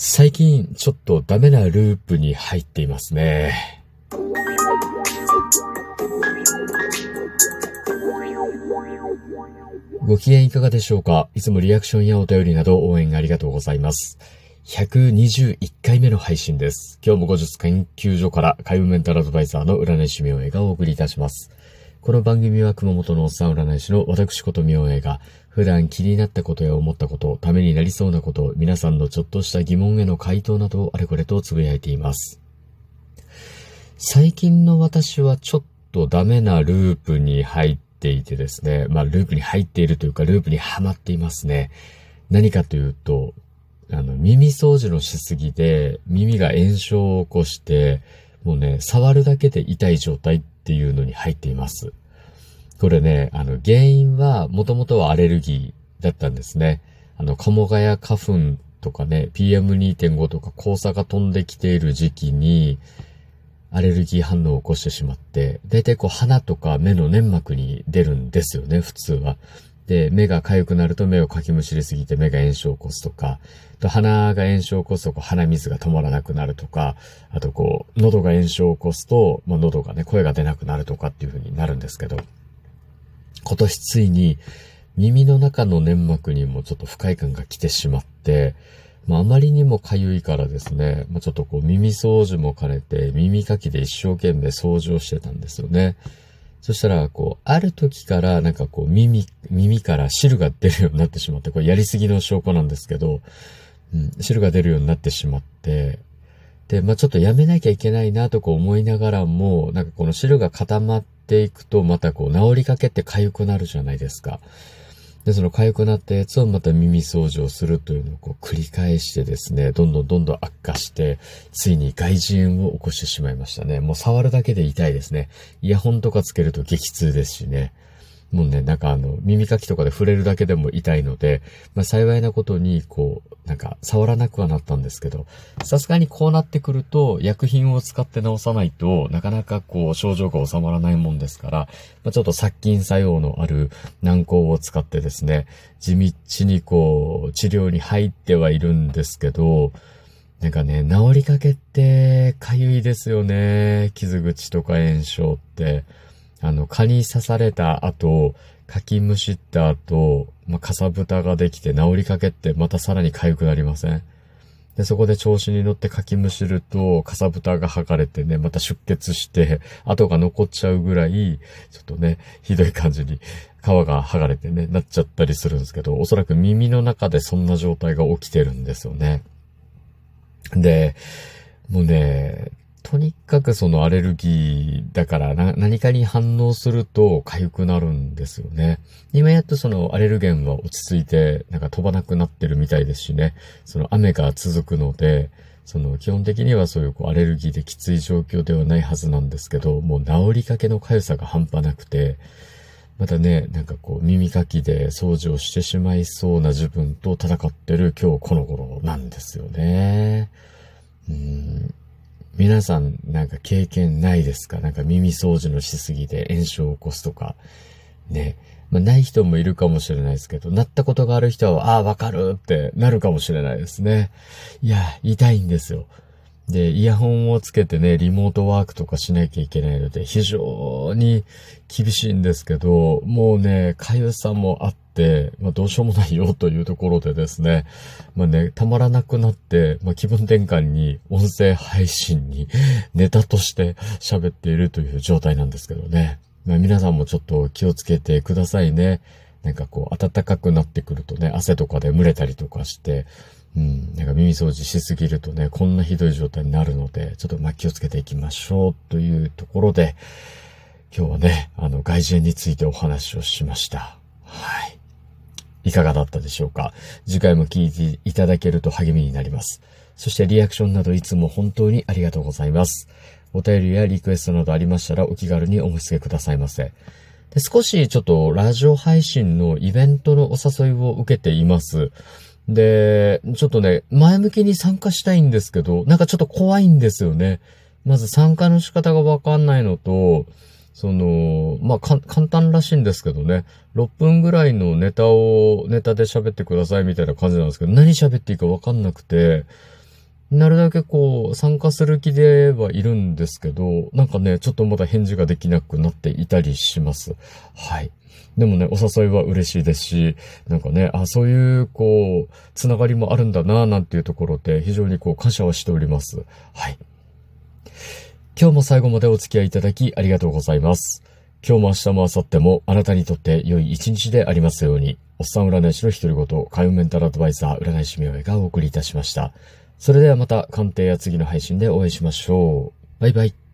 最近ちょっとダメなループに入っていますね。ご機嫌いかがでしょうか？いつもリアクションやお便りなど応援ありがとうございます。121回目の配信です。今日も後日研究所から海運メンタルアドバイザーの占い師明恵がお送りいたします。この番組は熊本のおっさん占い師の私こと明恵が普段気になったことや思ったこと、ためになりそうなこと、皆さんのちょっとした疑問への回答などをあれこれとつぶやいています。最近の私はちょっとダメなループに入っていてですね、まあループに入っているというかループにはまっていますね。何かというと、あの、耳掃除のしすぎで耳が炎症を起こして、もうね、触るだけで痛い状態っていうのに入っています。これね、あの、原因は、もともとはアレルギーだったんですね。あの、鴨ヶ谷花粉とかね、PM2.5 とか交差が飛んできている時期に、アレルギー反応を起こしてしまって、大体こう鼻とか目の粘膜に出るんですよね、普通は。で、目が痒くなると目をかきむしりすぎて目が炎症を起こすとか、と鼻が炎症を起こすとこ鼻水が止まらなくなるとか、あとこう、喉が炎症を起こすと、まあ、喉がね、声が出なくなるとかっていう風になるんですけど、今年ついに耳の中の粘膜にもちょっと不快感が来てしまって、まあ、あまりにも痒いからですね、まあ、ちょっとこう耳掃除も兼ねて耳かきで一生懸命掃除をしてたんですよね。そしたら、こう、ある時からなんかこう耳、耳から汁が出るようになってしまって、これやりすぎの証拠なんですけど、うん、汁が出るようになってしまって、で、まあ、ちょっとやめなきゃいけないなとこう思いながらも、なんかこの汁が固まっていくと、またこう治りかけって痒くなるじゃないですか。で、その痒くなったやつをまた耳掃除をするというのをこう繰り返してですね、どんどんどんどん悪化して、ついに外耳炎を起こしてしまいましたね。もう触るだけで痛いですね。イヤホンとかつけると激痛ですしね。もうね、なんかあの、耳かきとかで触れるだけでも痛いので、まあ幸いなことに、こう、なんか触らなくはなったんですけど、さすがにこうなってくると、薬品を使って治さないとなかなかこう、症状が収まらないもんですから、まあ、ちょっと殺菌作用のある軟膏を使ってですね、地道にこう、治療に入ってはいるんですけど、なんかね、治りかけって、かゆいですよね。傷口とか炎症って。あの、蚊に刺された後、かきむしった後、まあ、かさぶたができて治りかけってまたさらに痒くなりません？で、そこで調子に乗ってかきむしると、かさぶたが剥がれてね、また出血して、跡が残っちゃうぐらい、ちょっとね、ひどい感じに、皮が剥がれてね、なっちゃったりするんですけど、おそらく耳の中でそんな状態が起きてるんですよね。で、もうね、とにかくそのアレルギーだから何かに反応すると痒くなるんですよね。今やっとそのアレルゲンは落ち着いてなんか飛ばなくなってるみたいですしね。その雨が続くので、その基本的にはそういうこうアレルギーできつい状況ではないはずなんですけど、もう治りかけの痒さが半端なくて、またね、なんかこう耳かきで掃除をしてしまいそうな自分と戦ってる今日この頃なんですよね。うん皆さんなんか経験ないですか？なんか耳掃除のしすぎで炎症を起こすとか。ね。まあ、ない人もいるかもしれないですけど、なったことがある人は、ああ、わかるってなるかもしれないですね。いや、痛いんですよ。で、イヤホンをつけてね、リモートワークとかしなきゃいけないので、非常に厳しいんですけど、もうね、かゆさもあって、まあどうしようもないよというところでですね、まあね、たまらなくなって、まあ気分転換に音声配信にネタとして喋っているという状態なんですけどね。まあ皆さんもちょっと気をつけてくださいね。なんかこう、暖かくなってくるとね、汗とかで蒸れたりとかして、うん、なんか耳掃除しすぎるとね、こんなひどい状態になるので、ちょっとま気をつけていきましょうというところで、今日はね、あの、外耳炎についてお話をしました。はい。いかがだったでしょうか？次回も聞いていただけると励みになります。そしてリアクションなどいつも本当にありがとうございます。お便りやリクエストなどありましたらお気軽にお申し付けくださいませ。で少しちょっとラジオ配信のイベントのお誘いを受けています。で、ちょっとね、前向きに参加したいんですけど、なんかちょっと怖いんですよね。まず参加の仕方がわかんないのと、その、まあ、簡単らしいんですけどね、6分ぐらいのネタを、ネタで喋ってくださいみたいな感じなんですけど、何喋っていいかわかんなくて、なるだけこう、参加する気ではいるんですけど、なんかね、ちょっとまだ返事ができなくなっていたりします。はい。でもね、お誘いは嬉しいですし、なんかね、あ、そういう、こう、つながりもあるんだな、なんていうところで、非常にこう、感謝はしております。はい。今日も最後までお付き合いいただきありがとうございます。今日も明日も明後日もあなたにとって良い一日でありますように、おっさん占い師の独り言、海運メンタルアドバイザー占い師名がお送りいたしました。それではまた鑑定や次の配信でお会いしましょう。バイバイ。